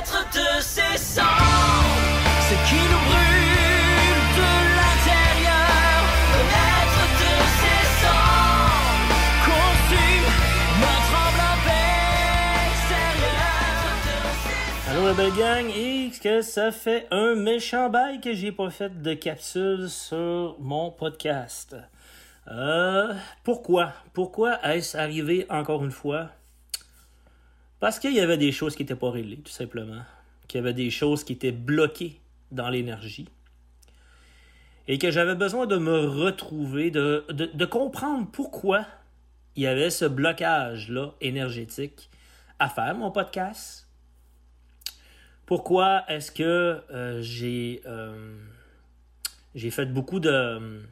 Connaître de ses cendres ce qui nous brûle de l'intérieur. Connaître de ses cendres consume notre âme en paix extérieure. Allô la belle gang, et que ça fait un méchant bail que j'ai pas fait de capsule sur mon podcast. Euh, pourquoi? Pourquoi est-ce arrivé encore une fois? Parce qu'il y avait des choses qui n'étaient pas réglées, tout simplement. Qu'il y avait des choses qui étaient bloquées dans l'énergie. Et que j'avais besoin de me retrouver, de, de, comprendre pourquoi il y avait ce blocage-là énergétique à faire mon podcast. Pourquoi est-ce que euh, j'ai euh, j'ai fait beaucoup de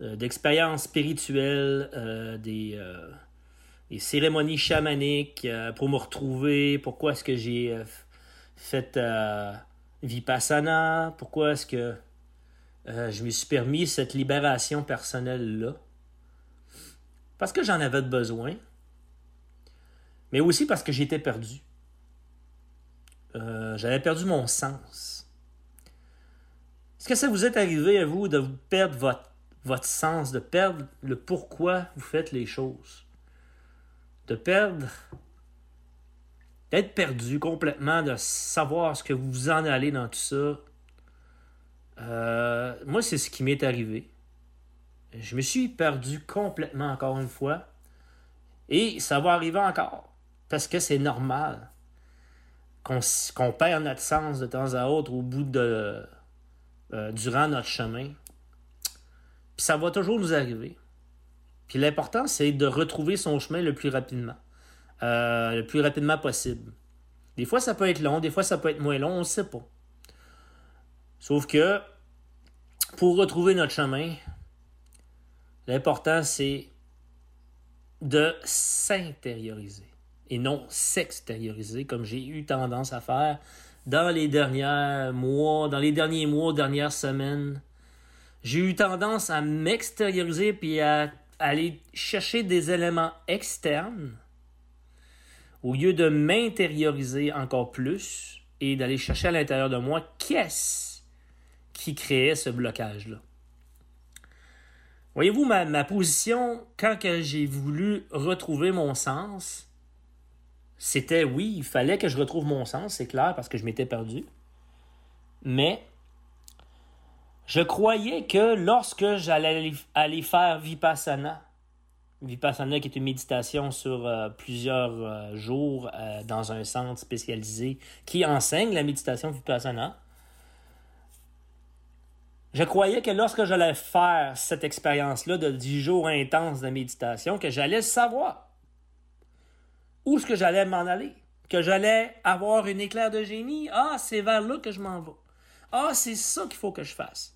euh, d'expériences spirituelles, des, des cérémonies chamaniques euh, pour me retrouver. Pourquoi est-ce que j'ai euh, fait euh, Vipassana? Pourquoi est-ce que je me suis permis cette libération personnelle-là? Parce que j'en avais besoin, mais aussi parce que j'étais perdu. J'avais perdu mon sens. Est-ce que ça vous est arrivé à vous de perdre votre sens, de perdre le pourquoi vous faites les choses? De perdre, d'être perdu complètement, de savoir ce que vous en allez dans tout ça. Euh, moi, c'est ce qui m'est arrivé. Je me suis perdu complètement encore une fois. Et ça va arriver encore. Parce que c'est normal qu'on qu'on perd notre sens de temps à autre au bout de. euh, durant notre chemin. Puis ça va toujours nous arriver. Puis l'important, c'est de retrouver son chemin le plus rapidement. Euh, le plus rapidement possible. Des fois, ça peut être long, des fois, ça peut être moins long, on ne sait pas. Sauf que, pour retrouver notre chemin, l'important, c'est de s'intérioriser et non s'extérioriser comme j'ai eu tendance à faire dans les derniers mois, dans les derniers mois, dernières semaines. J'ai eu tendance à m'extérioriser puis à aller chercher des éléments externes au lieu de m'intérioriser encore plus et d'aller chercher à l'intérieur de moi qu'est-ce qui créait ce blocage-là. Voyez-vous, ma, ma position, quand j'ai voulu retrouver mon sens, c'était oui, il fallait que je retrouve mon sens, c'est clair, parce que je m'étais perdu. Mais je croyais que lorsque j'allais aller- faire Vipassana, Vipassana qui est une méditation sur euh, plusieurs euh, jours euh, dans un centre spécialisé qui enseigne la méditation Vipassana, je croyais que lorsque j'allais faire cette expérience-là de 10 jours intenses de méditation, que j'allais savoir où est-ce que j'allais m'en aller, que j'allais avoir une éclair de génie. Ah, c'est vers là que je m'en vais. Ah, c'est ça qu'il faut que je fasse.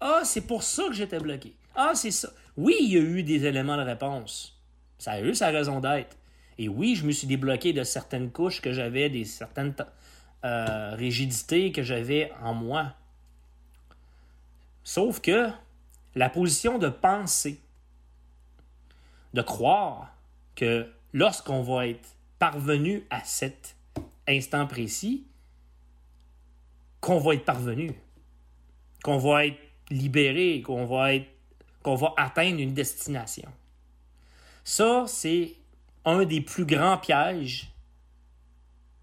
Ah, c'est pour ça que j'étais bloqué. Ah, c'est ça. Oui, il y a eu des éléments de réponse. Ça a eu sa raison d'être. Et oui, je me suis débloqué de certaines couches que j'avais, des certaines euh, rigidités que j'avais en moi. Sauf que la position de penser, de croire que lorsqu'on va être parvenu à cet instant précis, qu'on va être parvenu, qu'on va être libéré, qu'on va atteindre une destination. Ça, c'est un des plus grands pièges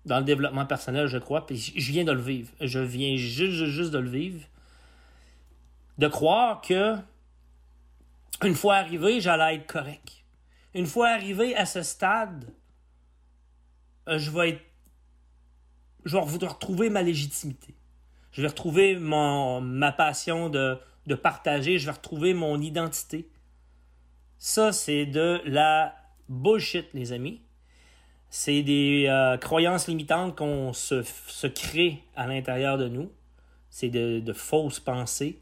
dans le développement personnel, je crois, puis je viens de le vivre. Je viens juste, juste, juste de le vivre. De croire que une fois arrivé, j'allais être correct. Une fois arrivé à ce stade, euh, je vais être. Je vais retrouver ma légitimité. Je vais retrouver ma passion de, partager. Je vais retrouver mon identité. Ça, c'est de la bullshit, les amis. C'est des euh, croyances limitantes qu'on se, crée à l'intérieur de nous. C'est de, de fausses pensées.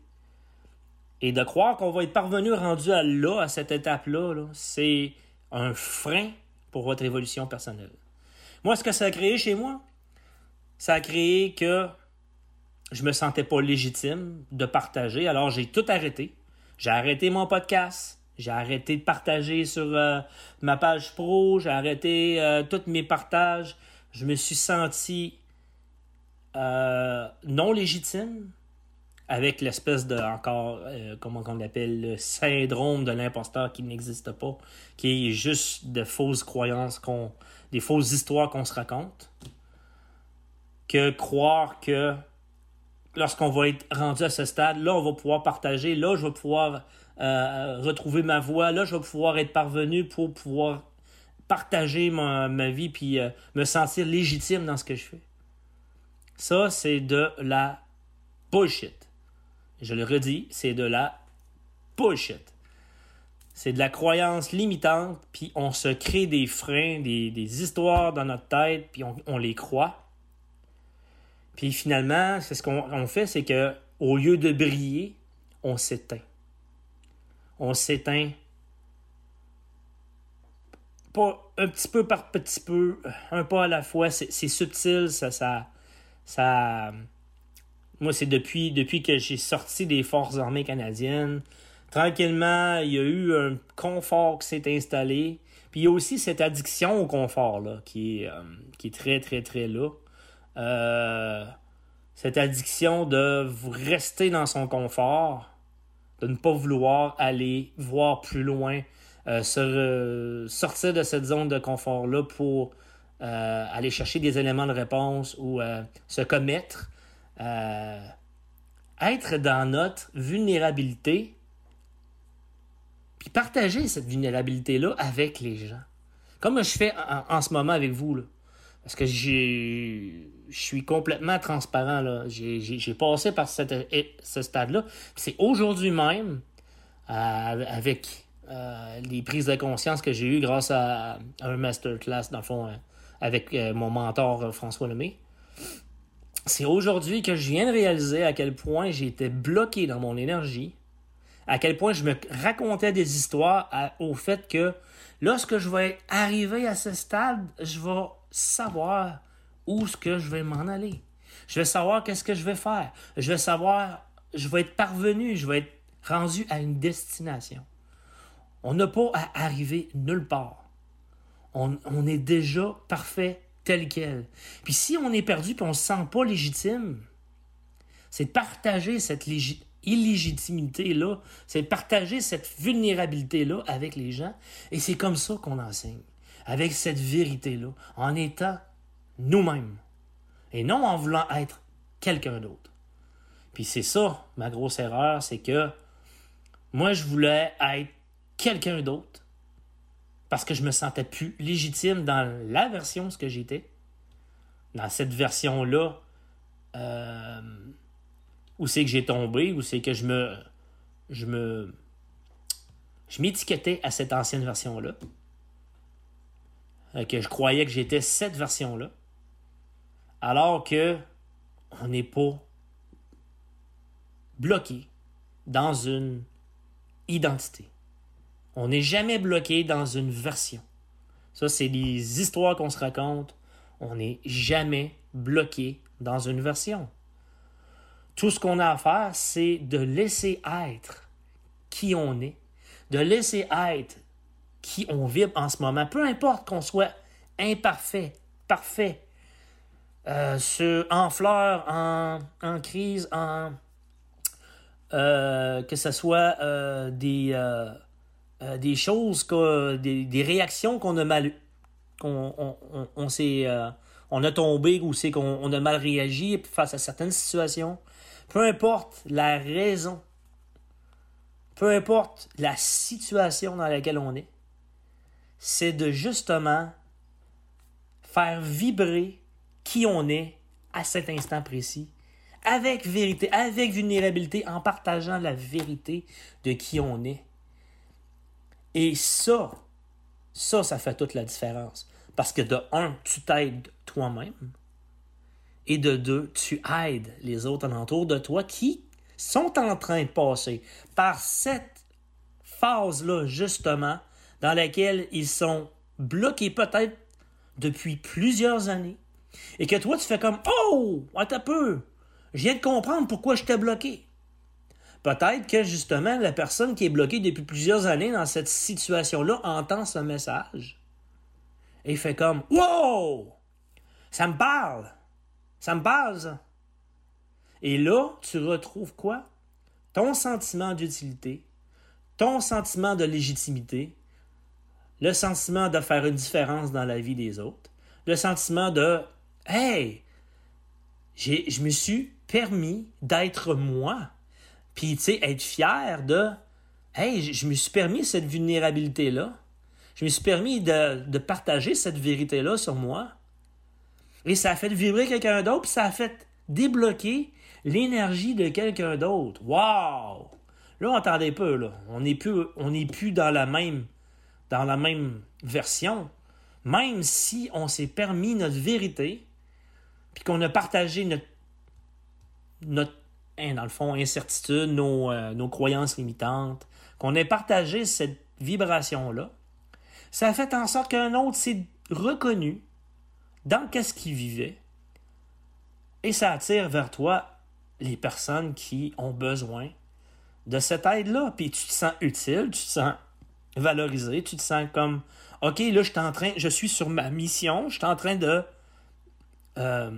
Et de croire qu'on va être parvenu rendu à là, à cette étape-là, -là, c'est un frein pour votre évolution personnelle. Moi, ce que ça a créé chez moi, ça a créé que je me sentais pas légitime de partager. Alors, j'ai tout arrêté. J'ai arrêté mon podcast. J'ai arrêté de partager sur euh, ma page pro. J'ai arrêté euh, tous mes partages. je me suis senti euh, non légitime avec l'espèce de encore comment on l'appelle le syndrome de l'imposteur qui n'existe pas qui est juste de fausses croyances qu'on des fausses histoires qu'on se raconte que croire que lorsqu'on va être rendu à ce stade là on va pouvoir partager là je vais pouvoir euh, retrouver ma voix là je vais pouvoir être parvenu pour pouvoir partager ma, vie puis euh, me sentir légitime dans ce que je fais ça c'est de la bullshit je le redis, c'est de la bullshit. C'est de la croyance limitante, puis on se crée des freins, des, histoires dans notre tête, puis on les croit. Puis finalement, c'est ce qu'on on fait, c'est que au lieu de briller, on s'éteint. On s'éteint pas un petit peu par petit peu, un pas à la fois. C'est subtil, ça, ça, ça, moi, c'est depuis, depuis que j'ai sorti des forces armées canadiennes. Tranquillement, il y a eu un confort qui s'est installé. Puis il y a aussi cette addiction au confort là, qui, euh, qui est très, très, très là. Euh, cette addiction de rester dans son confort, de ne pas vouloir aller voir plus loin, euh, se sortir de cette zone de confort-là pour euh, aller chercher des éléments de réponse ou se commettre. Être dans notre vulnérabilité, puis partager cette vulnérabilité-là avec les gens. Comme je fais en, en ce moment avec vous, là. Parce que j'ai, je suis complètement transparent, là. J'ai, passé par ce stade-là. C'est aujourd'hui même, euh, avec euh, les prises de conscience que j'ai eues grâce à, un masterclass, dans le fond, euh, avec mon mentor François Lemay. C'est aujourd'hui que je viens de réaliser à quel point j'étais bloqué dans mon énergie, à quel point je me racontais des histoires au fait que lorsque je vais arriver à ce stade, je vais savoir où ce que je vais m'en aller. Je vais savoir qu'est-ce que je vais faire. Je vais savoir, je vais être parvenu, je vais être rendu à une destination. On n'a pas à arriver nulle part. On, est déjà parfait tel quel. Puis si on est perdu puis on se sent pas légitime, c'est partager cette légi- illégitimité-là, c'est partager cette vulnérabilité-là avec les gens. Et c'est comme ça qu'on enseigne, avec cette vérité-là, en étant nous-mêmes, et non en voulant être quelqu'un d'autre. Puis c'est ça, ma grosse erreur, c'est que moi, je voulais être quelqu'un d'autre parce que je me sentais plus légitime dans la version ce que j'étais. Dans cette version-là, euh, où c'est que j'ai tombé, où c'est que je me. Je me. Je m'étiquetais à cette ancienne version-là. Euh, Que je croyais que j'étais cette version-là. Alors que on n'est pas bloqué dans une identité. On n'est jamais bloqué dans une version. Ça, c'est des histoires qu'on se raconte. On n'est jamais bloqué dans une version. Tout ce qu'on a à faire, c'est de laisser être qui on est, de laisser être qui on vibre en ce moment. Peu importe qu'on soit imparfait, parfait, euh, sur- en fleurs, en, crise, en euh, que ce soit euh, des, euh, euh, des choses, des, réactions qu'on a mal qu'on on, on, s'est, euh, on a tombé ou c'est qu'on on a mal réagi face à certaines situations. Peu importe la raison, peu importe la situation dans laquelle on est, c'est de justement faire vibrer qui on est à cet instant précis, avec vérité, avec vulnérabilité, en partageant la vérité de qui on est. Et ça, ça, ça fait toute la différence. Parce que de un, tu t'aides toi-même. Et de deux, tu aides les autres alentours de toi qui sont en train de passer par cette phase-là, justement, dans laquelle ils sont bloqués peut-être depuis plusieurs années. Et que toi, tu fais comme Oh, attends un peu. Je viens de comprendre pourquoi je t'ai bloqué. Peut-être que justement, la personne qui est bloquée depuis plusieurs années dans cette situation-là entend ce message et fait comme Wow! Ça me parle. Ça me parle. Et là, tu retrouves quoi? Ton sentiment d'utilité, ton sentiment de légitimité, le sentiment de faire une différence dans la vie des autres, le sentiment de Hey, je me suis permis d'être moi. Puis, tu sais, être fier de Hey, je, me suis permis cette vulnérabilité-là. Je me suis permis de, partager cette vérité-là sur moi. Et ça a fait vibrer quelqu'un d'autre, puis ça a fait débloquer l'énergie de quelqu'un d'autre. Wow! Là, entendez peu, là. On n'est plus, on plus dans la même, dans la même version. Même si on s'est permis notre vérité, puis qu'on a partagé notre, notre hein, incertitude, nos, euh, nos croyances limitantes, qu'on ait partagé cette vibration-là, ça a fait en sorte qu'un autre s'est reconnu dans qu'est-ce qu'il vivait, et ça attire vers toi les personnes qui ont besoin de cette aide-là. Puis tu te sens utile, tu te sens valorisé, tu te sens comme OK, là, je en train, je suis sur ma mission, je suis en train de. Euh,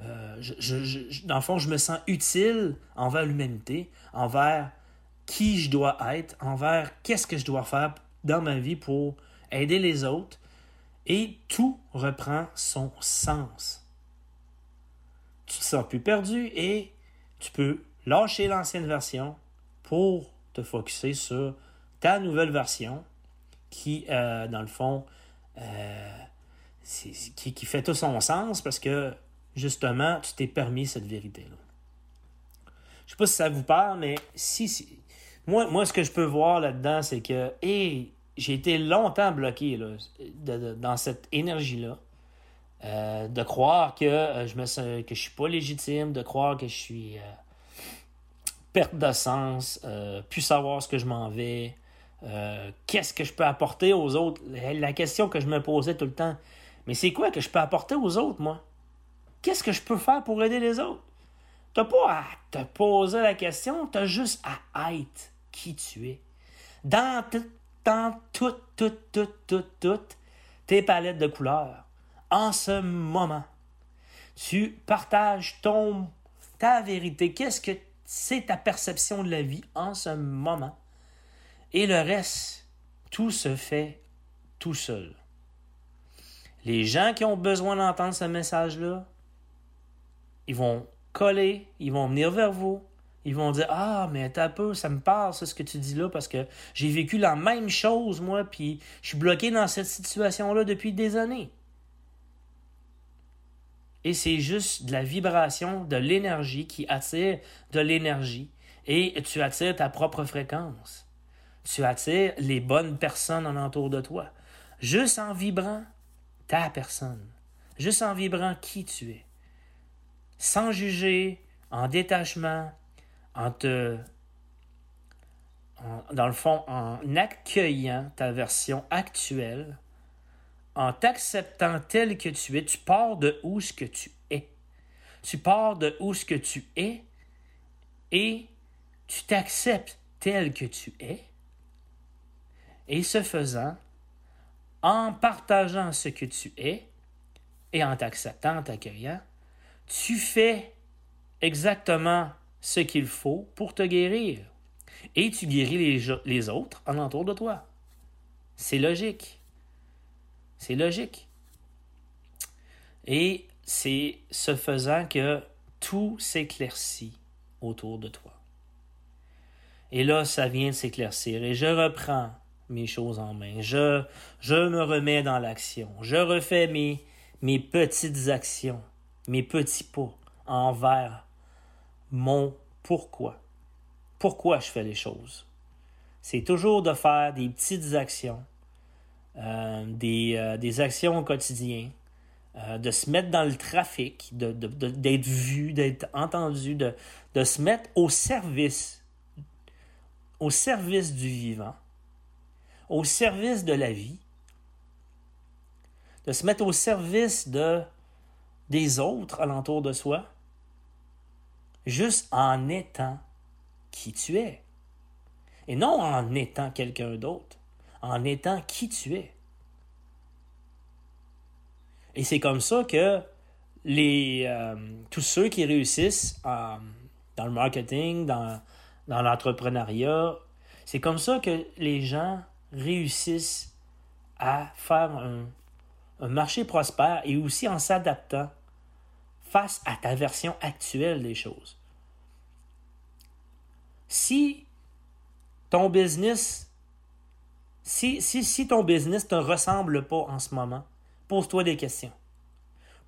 euh, je, dans le fond, je me sens utile envers l'humanité, envers qui je dois être, envers qu'est-ce que je dois faire dans ma vie pour aider les autres. Et tout reprend son sens. Tu te sens plus perdu et tu peux lâcher l'ancienne version pour te focuser sur ta nouvelle version qui, euh, dans le fond, qui, qui, fait tout son sens parce que, justement, tu t'es permis cette vérité-là. Je sais pas si ça vous parle, mais si, si moi, ce que je peux voir là-dedans, c'est que, et j'ai été longtemps bloqué dans cette énergie-là. Euh, de croire que euh, je me que je suis pas légitime, de croire que je suis euh, perte de sens, plus savoir ce que je m'en vais, qu'est-ce que je peux apporter aux autres? La question que je me posais tout le temps, mais c'est quoi que je peux apporter aux autres, moi? Qu'est-ce que je peux faire pour aider les autres? T'as pas à te poser la question, t'as juste à être qui tu es. Dans, dans toutes, toutes, toutes, toutes, toutes tes palettes de couleurs en ce moment. Tu partages ton, ta vérité. Qu'est-ce que c'est ta perception de la vie en ce moment? Et le reste, tout se fait tout seul. Les gens qui ont besoin d'entendre ce message-là, ils vont coller, ils vont venir vers vous, ils vont dire Ah, mais t'as peu, ça me parle, ça, ce que tu dis là, parce que j'ai vécu la même chose, moi, puis je suis bloqué dans cette situation-là depuis des années. Et c'est juste de la vibration, de l'énergie qui attire de l'énergie. Et tu attires ta propre fréquence. Tu attires les bonnes personnes en entour de toi. Juste en vibrant ta personne. Juste en vibrant qui tu es. Sans juger, en détachement, en te. Dans le fond, en accueillant ta version actuelle en t'acceptant tel que tu es, tu pars de où ce que tu es. Tu pars de où ce que tu es et tu t'acceptes tel que tu es. Et ce faisant, en partageant ce que tu es et en t'acceptant, en t'accueillant, tu fais exactement ce qu'il faut pour te guérir. Et tu guéris les, autres en entour de toi. C'est logique. C'est logique. Et c'est ce faisant que tout s'éclaircit autour de toi. Et là, ça vient de s'éclaircir. Et je reprends mes choses en main. Je, me remets dans l'action. Je refais mes, petites actions, mes petits pas envers mon pourquoi. Pourquoi je fais les choses. C'est toujours de faire des petites actions euh, des, euh, des, actions au quotidien, euh, de se mettre dans le trafic, d'être vu, d'être entendu, de, de se mettre au service, au service du vivant, au service de la vie, de se mettre au service de, des autres alentour de soi, juste en étant qui tu es, et non en étant quelqu'un d'autre en étant qui tu es. Et c'est comme ça que les, euh, tous ceux qui réussissent euh, dans le marketing, dans, dans l'entrepreneuriat, c'est comme ça que les gens réussissent à faire un, marché prospère et aussi en s'adaptant face à ta version actuelle des choses. Si ton business, si, si, si ton business ne te ressemble pas en ce moment, pose-toi des questions.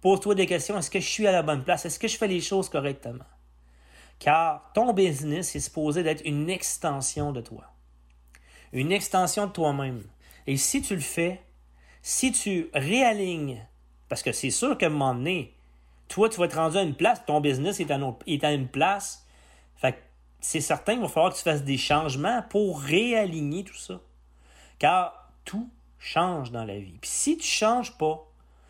Pose-toi des questions. Est-ce que je suis à la bonne place? Est-ce que je fais les choses correctement? Car ton business est supposé d'être une extension de toi. Une extension de toi-même. Et si tu le fais, si tu réalignes, parce que c'est sûr qu'à un moment donné, toi, tu vas être rendu à une place, ton business est à, une place. Fait que c'est certain qu'il va falloir que tu fasses des changements pour réaligner tout ça. Car tout change dans la vie. Puis si tu ne changes pas,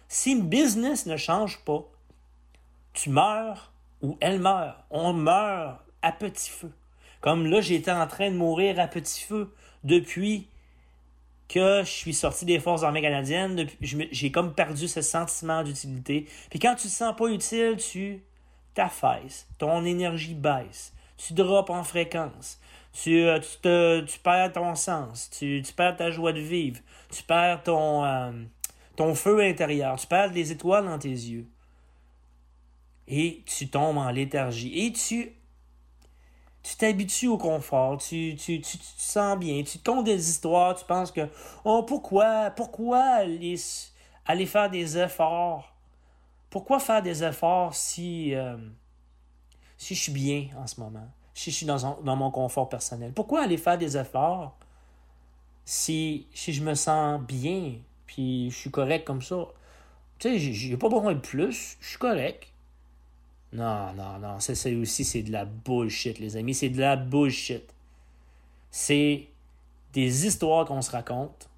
si une business ne change pas, tu meurs ou elle meurt. On meurt à petit feu. Comme là, j'étais en train de mourir à petit feu depuis que je suis sorti des forces armées canadiennes, j'ai comme perdu ce sentiment d'utilité. Puis quand tu te sens pas utile, tu t'affaisses, ton énergie baisse, tu drops en fréquence, tu, euh, tu, te, tu perds ton sens, tu, tu, perds ta joie de vivre, tu perds ton, euh, ton feu intérieur, tu perds les étoiles dans tes yeux. Et tu tombes en léthargie. Et tu tu t'habitues au confort, tu, te sens bien, tu te comptes des histoires, tu penses que oh pourquoi pourquoi aller, aller faire des efforts? Pourquoi faire des efforts si euh, si je suis bien en ce moment, si je suis dans, mon confort personnel. Pourquoi aller faire des efforts si, si je me sens bien, puis je suis correct comme ça? Tu sais, j'ai pas besoin de plus, je suis correct. Non, non, non. Ça, aussi, c'est de la bullshit, les amis. C'est de la bullshit. C'est des histoires qu'on se raconte.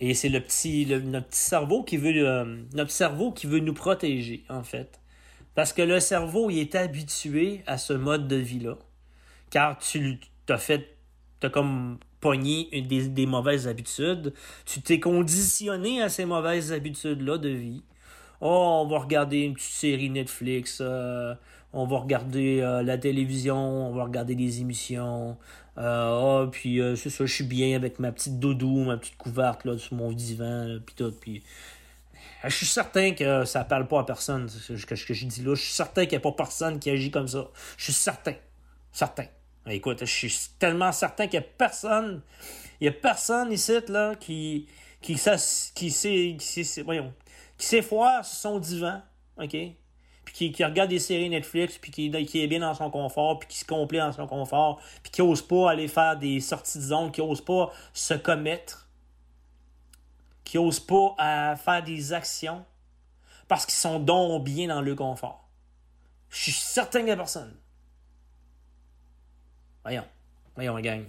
Et c'est le petit, notre petit cerveau qui veut, euh, notre cerveau qui veut nous protéger, en fait. Parce que le cerveau, il est habitué à ce mode de vie-là. Car tu t'as fait, t'as comme pogné des, des mauvaises habitudes. Tu t'es conditionné à ces mauvaises habitudes-là de vie oh, on va regarder une petite série Netflix, euh, on va regarder euh, la télévision, on va regarder des émissions. Euh, oh, puis c'est ça, je suis bien avec ma petite doudou, ma petite couverte là, sur mon divan, puis tout. Puis je suis certain que ça parle pas à personne, ce que, je dis là. Je suis certain qu'il n'y a pas personne qui agit comme ça. Je suis certain. Certain. Écoute, je suis tellement certain qu'il n'y a personne. Il y a personne ici là, qui, qui, qui, qui, sait, voyons, qui s'effoire sur son divan, OK? Puis qui, regarde des séries Netflix, puis qui, qui est bien dans son confort, puis qui se complaît dans son confort, puis qui n'ose pas aller faire des sorties de zone, qui n'ose pas se commettre, qui n'ose pas euh, faire des actions, parce qu'ils sont donc bien dans le confort. Je suis certain qu'il n'y a personne. Voyons, voyons, gang.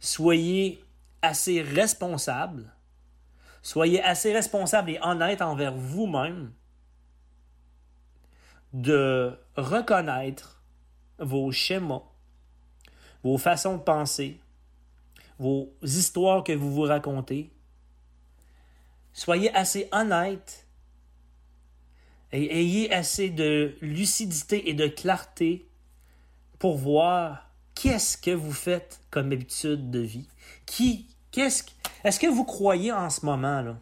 Soyez assez responsable Soyez assez responsable et honnête envers vous-même de reconnaître vos schémas, vos façons de penser, vos histoires que vous vous racontez. Soyez assez honnête et ayez assez de lucidité et de clarté pour voir qu'est-ce que vous faites comme habitude de vie, qui, est-ce que vous croyez en ce moment, là?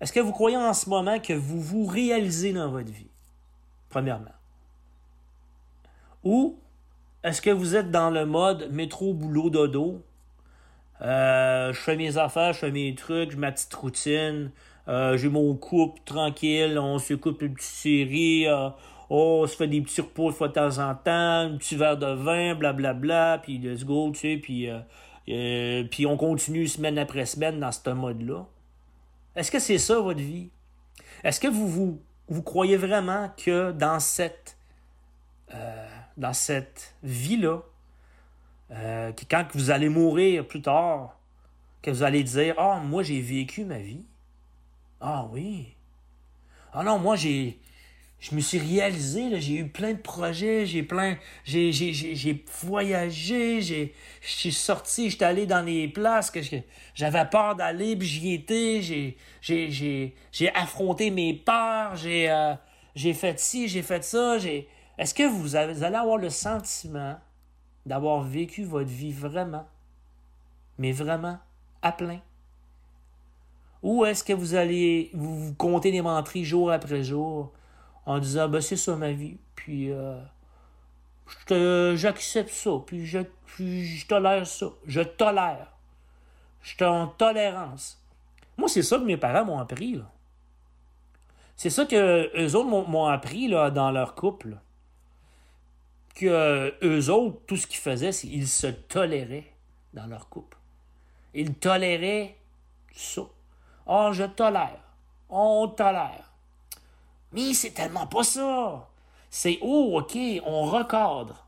Est-ce que vous croyez en ce moment que vous réalisez dans votre vie? Premièrement? Ou est-ce que vous êtes dans le mode métro, boulot, dodo? Euh, je fais mes affaires, je fais mes trucs, ma petite routine, euh, j'ai mon couple tranquille, on se coupe une petite série, euh, on se fait des petits repos de fois de temps en temps, un petit verre de vin, blablabla, bla, bla, puis let's go, tu sais, puis euh, puis on continue semaine après semaine dans ce mode-là. Est-ce que c'est ça votre vie? Est-ce que vous, croyez vraiment que dans cette, euh, vie-là, euh, quand vous allez mourir plus tard, que vous allez dire Ah, moi j'ai vécu ma vie. Ah oui. Ah non, moi j'ai je me suis réalisé, j'ai eu plein de projets, j'ai plein, j'ai, j'ai, j'ai, voyagé, j'ai, je sorti, j'étais allé dans les places que j'avais peur d'aller, puis j'y étais, j'ai, j'ai, j'ai, j'ai affronté mes peurs, j'ai, euh, j'ai fait ci, j'ai fait ça, j'ai... Est-ce que vous, avez, allez avoir le sentiment d'avoir vécu votre vie vraiment, mais vraiment à plein? Ou est-ce que vous allez vous, compter des menteries jour après jour en disant ben c'est ça ma vie, puis euh, j'accepte ça, puis je, puis je tolère ça, je tolère, je suis en tolérance. Moi c'est ça que mes parents m'ont appris. C'est ça que eux autres m'ont- appris là, dans leur couple. Que eux autres, tout ce qu'ils faisaient, c'est qu'ils se toléraient dans leur couple. Ils toléraient ça. Oh, je tolère. On tolère. Mais c'est tellement pas ça. C'est oh, ok, on recadre.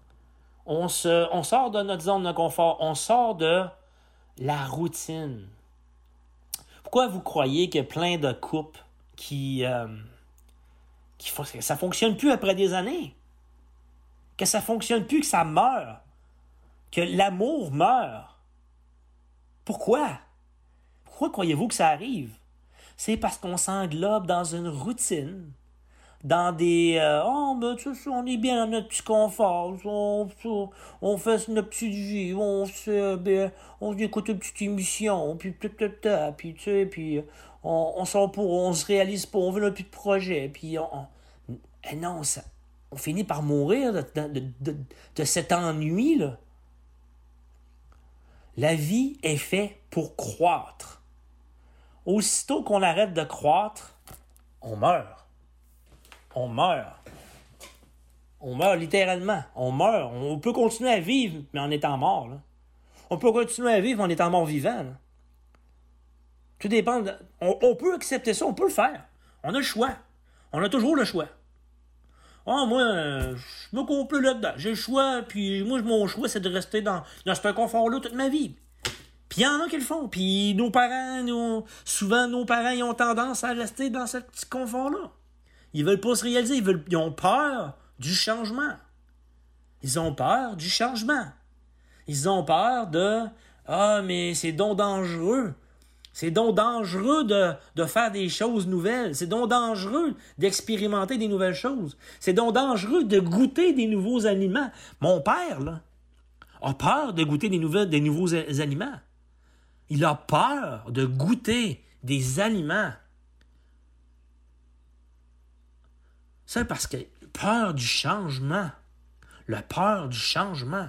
On, sort de notre zone de confort. On sort de la routine. Pourquoi vous croyez a plein de couples qui, euh, qui que ça fonctionne plus après des années? Que ça fonctionne plus, que ça meurt? Que l'amour meurt? Pourquoi? Pourquoi croyez-vous que ça arrive? C'est parce qu'on s'englobe dans une routine, dans des euh, oh ben tu on est bien dans notre petit confort, on, fait notre petite vie, on se ben, on écoute une petite émission, puis tout, puis tu sais, puis on, on sort pour, on se réalise pas, on veut plus de projet, puis on, on- eh non, ça, on finit par mourir de, de, de, de cet ennui là. La vie est faite pour croître. Aussitôt qu'on arrête de croître, on meurt. On meurt. On meurt littéralement. On meurt. On peut continuer à vivre, mais en étant mort. On peut continuer à vivre en étant mort vivant. Tout dépend. On, peut accepter ça, on peut le faire. On a le choix. On a toujours le choix. Ah, moi, je me complais là-dedans. J'ai le choix, puis moi, mon choix, c'est de rester dans, dans ce confort-là toute ma vie. Puis il y en a qui le font. Puis nos parents, souvent, nos parents, ils ont tendance à rester dans ce petit confort-là. Ils veulent pas se réaliser. Ils, veulent, ils ont peur du changement. Ils ont peur du changement. Ils ont peur de Ah, mais c'est donc dangereux. C'est donc dangereux de, faire des choses nouvelles. C'est donc dangereux d'expérimenter des nouvelles choses. C'est donc dangereux de goûter des nouveaux aliments. Mon père, là, a peur de goûter des, des nouveaux aliments. Il a peur de goûter des aliments. C'est parce que peur du changement. La peur du changement.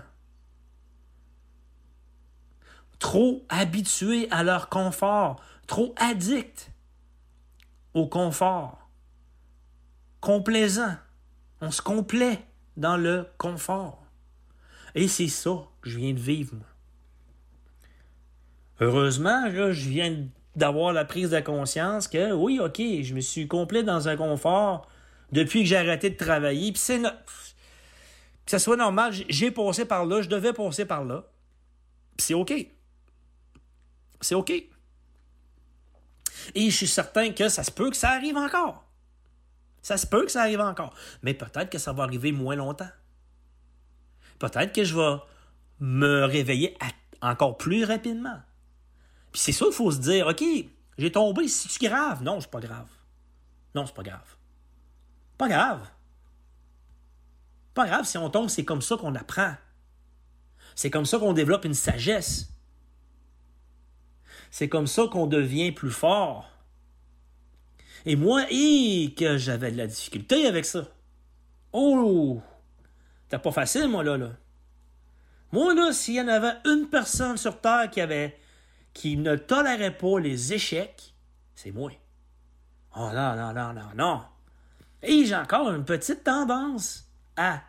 Trop habitués à leur confort. Trop addicts au confort. Complaisant. On se complaît dans le confort. Et c'est ça que je viens de vivre. Heureusement, je viens d'avoir la prise de conscience que oui, ok, je me suis complet dans un confort depuis que j'ai arrêté de travailler. Puis c'est que ça soit normal, j'ai passé par là, je devais passer par là. Puis c'est ok. C'est ok. Et je suis certain que ça se peut que ça arrive encore. Ça se peut que ça arrive encore. Mais peut-être que ça va arriver moins longtemps. Peut-être que je vais me réveiller encore plus rapidement. Puis c'est ça qu'il faut se dire, OK, j'ai tombé, c'est-tu grave? Non, c'est pas grave. Non, c'est pas grave. Pas grave. Pas grave si on tombe, c'est comme ça qu'on apprend. C'est comme ça qu'on développe une sagesse. C'est comme ça qu'on devient plus fort. Et moi, que j'avais de la difficulté avec ça. Oh! C'était pas facile, moi, là, là. Moi, là, s'il y en avait une personne sur Terre qui avait qui ne tolérait pas les échecs, c'est moi. Oh non, non, non, non, non. Et j'ai encore une petite tendance à.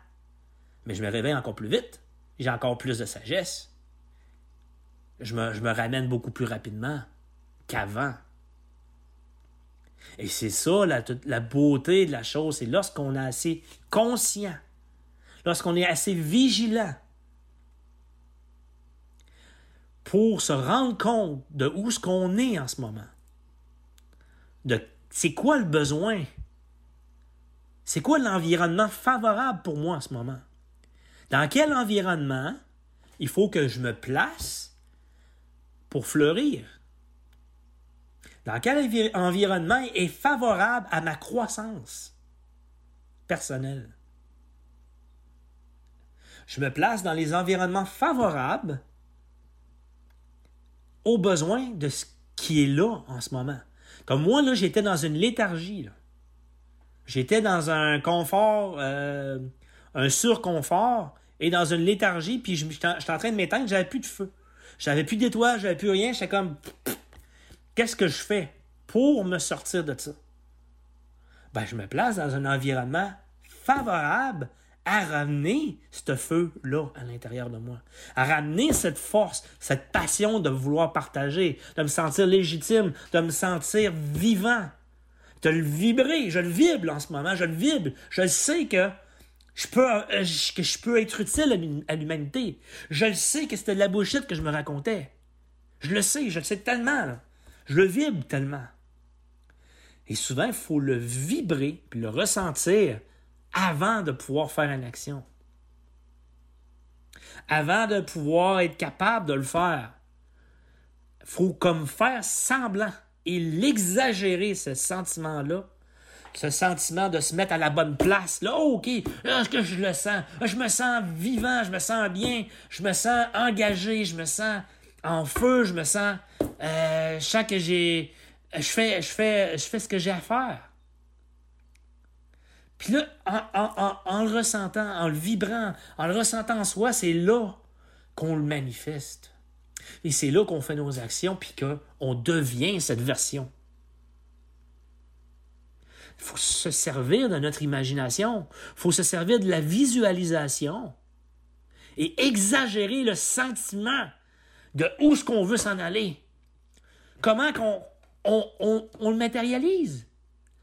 Mais je me réveille encore plus vite. J'ai encore plus de sagesse. Je me, ramène beaucoup plus rapidement qu'avant. Et c'est ça la, la beauté de la chose, c'est lorsqu'on est assez conscient, lorsqu'on est assez vigilant pour se rendre compte de où ce qu'on est en ce moment. De c'est quoi le besoin? C'est quoi l'environnement favorable pour moi en ce moment? Dans quel environnement il faut que je me place pour fleurir? Dans quel envi- environnement est favorable à ma croissance personnelle? Je me place dans les environnements favorables aux besoins de ce qui est là en ce moment. Comme moi, là, j'étais dans une léthargie. là. J'étais dans un confort, euh, un surconfort et dans une léthargie, puis je- j'étais en j'étais en train de m'éteindre, j'avais plus de feu. J'avais plus d'étoiles, j'avais plus rien. J'étais comme, qu'est-ce que je fais pour me sortir de ça? Ben, je me place dans un environnement favorable à ramener ce feu-là à l'intérieur de moi, à ramener cette force, cette passion de vouloir partager, de me sentir légitime, de me sentir vivant, de le vibrer. Je le vibre en ce moment, je le vibre. Je sais que je peux, euh, être utile à l'hum- à l'humanité. Je le sais que c'était de la bullshit que je me racontais. Je le sais, je le sais tellement. Je le vibre tellement. Et souvent, il faut le vibrer puis le ressentir avant de pouvoir faire une action. Avant de pouvoir être capable de le faire. Il faut comme faire semblant et l'exagérer, ce sentiment-là. Ce sentiment de se mettre à la bonne place. Là, OK, est-ce que je le sens? Je me sens vivant, je me sens bien, je me sens engagé, je me sens en feu, je me sens... euh, je que j'ai... Je fais, je, fais, je fais ce que j'ai à faire. Puis là, en, en- en- en le ressentant, en le vibrant, en le ressentant en soi, c'est là qu'on le manifeste. Et c'est là qu'on fait nos actions, puis qu'on devient cette version. Il faut se servir de notre imagination. Il faut se servir de la visualisation. Et exagérer le sentiment de où est-ce qu'on veut s'en aller. Comment qu'on on, on- on le matérialise?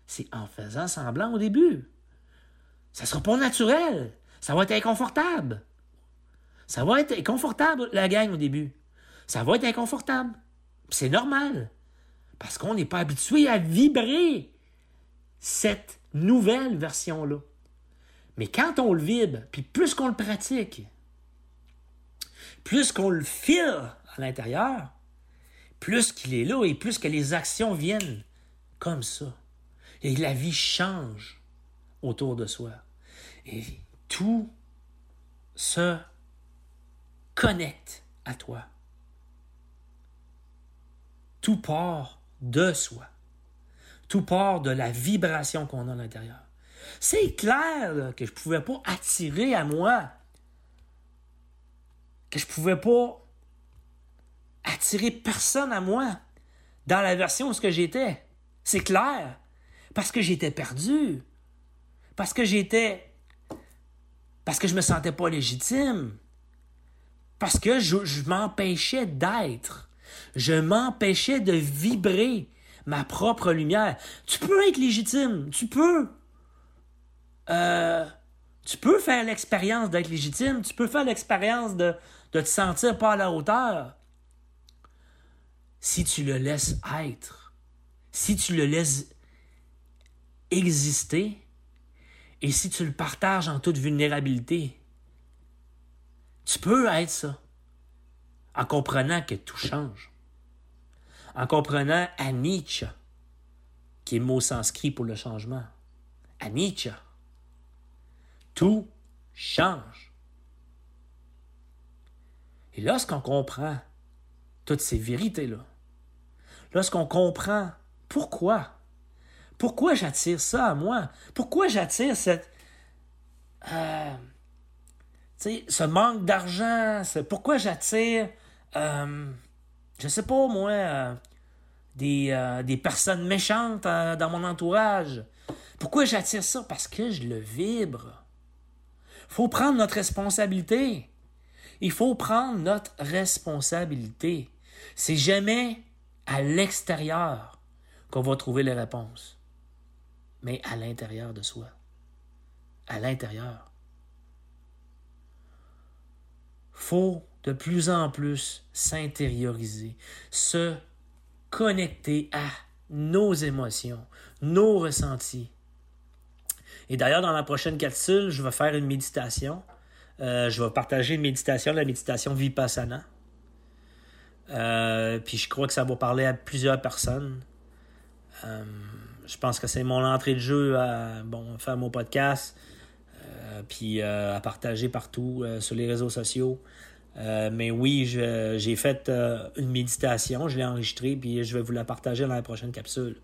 C'est en faisant semblant au début. Ça sera pas naturel. Ça va être inconfortable. Ça va être inconfortable, la gang, au début. Ça va être inconfortable. C'est normal. Parce qu'on n'est pas habitué à vibrer cette nouvelle version-là. Mais quand on le vibre, puis plus qu'on le pratique, plus qu'on le file à l'intérieur, plus qu'il est là et plus que les actions viennent comme ça. Et la vie change autour de soi. Et tout se connecte à toi. Tout part de soi. Tout part de la vibration qu'on a à l'intérieur. C'est clair que je ne pouvais pas attirer à moi, que je ne pouvais pas attirer personne à moi dans la version où ce que j'étais. C'est clair. Parce que j'étais perdu. Parce que j'étais... Parce que je me sentais pas légitime. Parce que je m'empêchais d'être. Je m'empêchais de vibrer ma propre lumière. Tu peux être légitime. Tu peux. Euh, tu peux faire l'expérience d'être légitime. Tu peux faire l'expérience de, de te sentir pas à la hauteur. Si tu le laisses être. Si tu le laisses exister. Et si tu le partages en toute vulnérabilité. Tu peux être ça. En comprenant que tout change. En comprenant Anicca, qui est mot sanskrit pour le changement. Anicca. Tout change. Et lorsqu'on comprend toutes ces vérités-là, lorsqu'on comprend pourquoi, pourquoi j'attire ça à moi, pourquoi j'attire cette, euh, ce manque d'argent, pourquoi j'attire, euh, je sais pas moi, euh, des, euh, des personnes méchantes euh, dans mon entourage. Pourquoi j'attire ça? Parce que je le vibre. faut prendre notre responsabilité. Il faut prendre notre responsabilité. C'est jamais à l'extérieur qu'on va trouver les réponses, mais à l'intérieur de soi. À l'intérieur. faut de plus en plus s'intérioriser, se connecter à nos émotions, nos ressentis. Et d'ailleurs, dans la prochaine capsule, je vais faire une méditation. Euh, je vais partager une méditation, la méditation Vipassana. Euh, puis je crois que ça va parler à plusieurs personnes. Euh, je pense que c'est mon entrée de jeu à bon, faire mon podcast, puis à partager partout sur les réseaux sociaux. Mais oui, j'ai fait une méditation, je l'ai enregistrée, puis je vais vous la partager dans la prochaine capsule.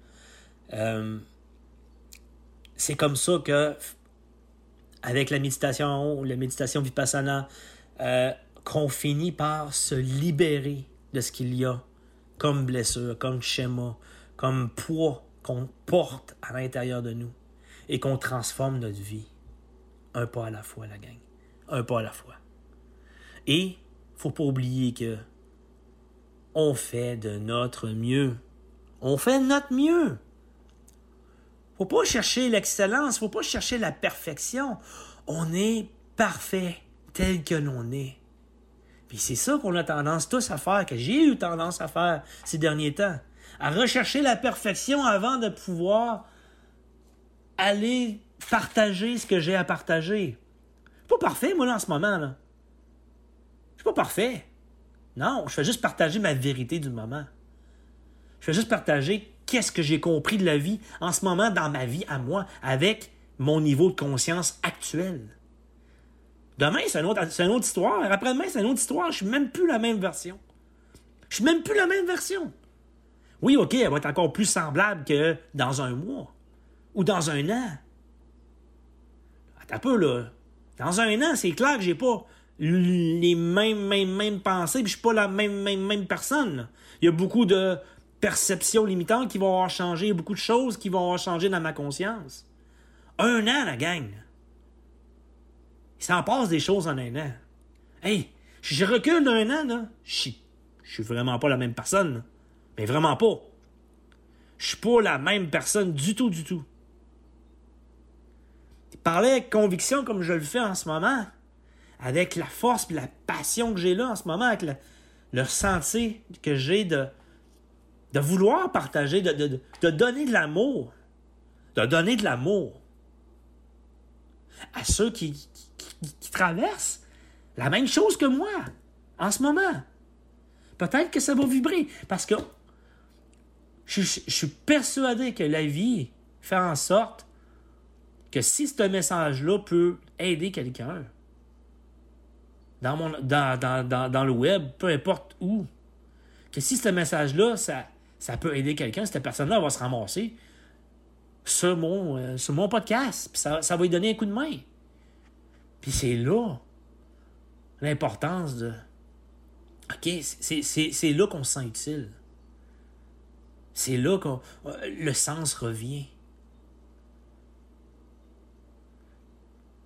c'est comme ça que, avec la méditation, la méditation vipassana, qu'on finit par se libérer de ce qu'il y a comme blessure, comme schéma, comme poids qu'on porte à l'intérieur de nous et qu'on transforme notre vie. Un pas à la fois, la gang. Un pas à la fois. Et faut pas oublier que on fait de notre mieux. On fait de notre mieux. Faut pas chercher l'excellence, faut pas chercher la perfection. On est parfait tel que l'on est. Puis c'est ça qu'on a tendance tous à faire, que j'ai eu tendance à faire ces derniers temps. À rechercher la perfection avant de pouvoir aller partager ce que j'ai à partager. Pas parfait, moi, là, en ce moment, là. Je suis pas parfait. Non, je fais juste partager ma vérité du moment. Je fais juste partager qu'est-ce que j'ai compris de la vie en ce moment dans ma vie à moi, avec mon niveau de conscience actuel. Demain, c'est une, autre, histoire. Après-demain, c'est une autre histoire. Je suis même plus la même version. Je suis même plus la même version. Oui, OK, elle va être encore plus semblable que dans un mois. Ou dans un an. Attends un peu, là. Dans un an, c'est clair que j'ai pas les mêmes, mêmes, mêmes pensées, puis je suis pas la même, même, même personne. Il y a beaucoup de perceptions limitantes qui vont avoir changé, beaucoup de choses qui vont avoir changé dans ma conscience. Un an, la gang. Il s'en passe des choses en un an. Hey, je recule d'un an, là, je, je suis vraiment pas la même personne. Mais vraiment pas. Je suis pas la même personne du tout, du tout. Parler avec conviction comme je le fais en ce moment, avec la force et la passion que j'ai là en ce moment, avec le, le que j'ai de, vouloir partager, de, donner de l'amour. De donner de l'amour à ceux qui, qui, traversent la même chose que moi en ce moment. Peut-être que ça va vibrer parce que je, suis persuadé que la vie fait en sorte que si ce message-là peut aider quelqu'un dans, mon, dans, dans, dans, le web, peu importe où, que si ce message-là, ça, ça peut aider quelqu'un, cette personne-là va se ramasser sur mon, euh, mon podcast, puis ça, ça va lui donner un coup de main. Puis c'est là l'importance de. OK, c'est là qu'on se sent utile. C'est là que le sens revient.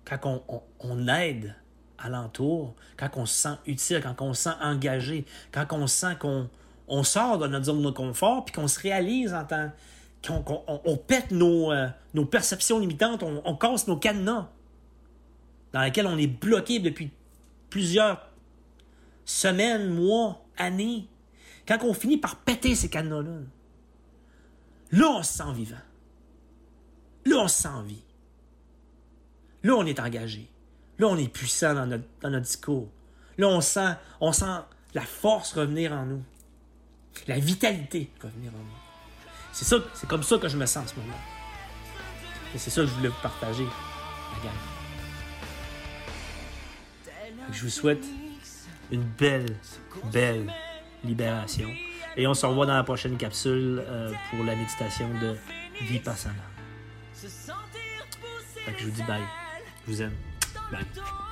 Quand on, on, aide alentour, quand on se sent utile, quand on se sent engagé, quand on sent qu'on on sort de notre zone de confort, puis qu'on se réalise en tant qu'on on, pète nos, euh, nos perceptions limitantes, on, casse nos cadenas dans laquelle on est bloqué depuis plusieurs semaines, mois, années, quand on finit par péter ces cadenas-là, là, on se sent vivant. Là, on se sent en vie. Là, on est engagé. Là, on est puissant dans notre, discours. Là, on sent, on sent la force revenir en nous. La vitalité revenir en nous. C'est ça, c'est comme ça que je me sens en ce moment. Et c'est ça que je voulais vous partager, la gang. Je vous souhaite une belle, belle libération. Et on se revoit dans la prochaine capsule euh, pour la méditation de Vipassana. Fait je vous dis bye. Je vous aime. Bye.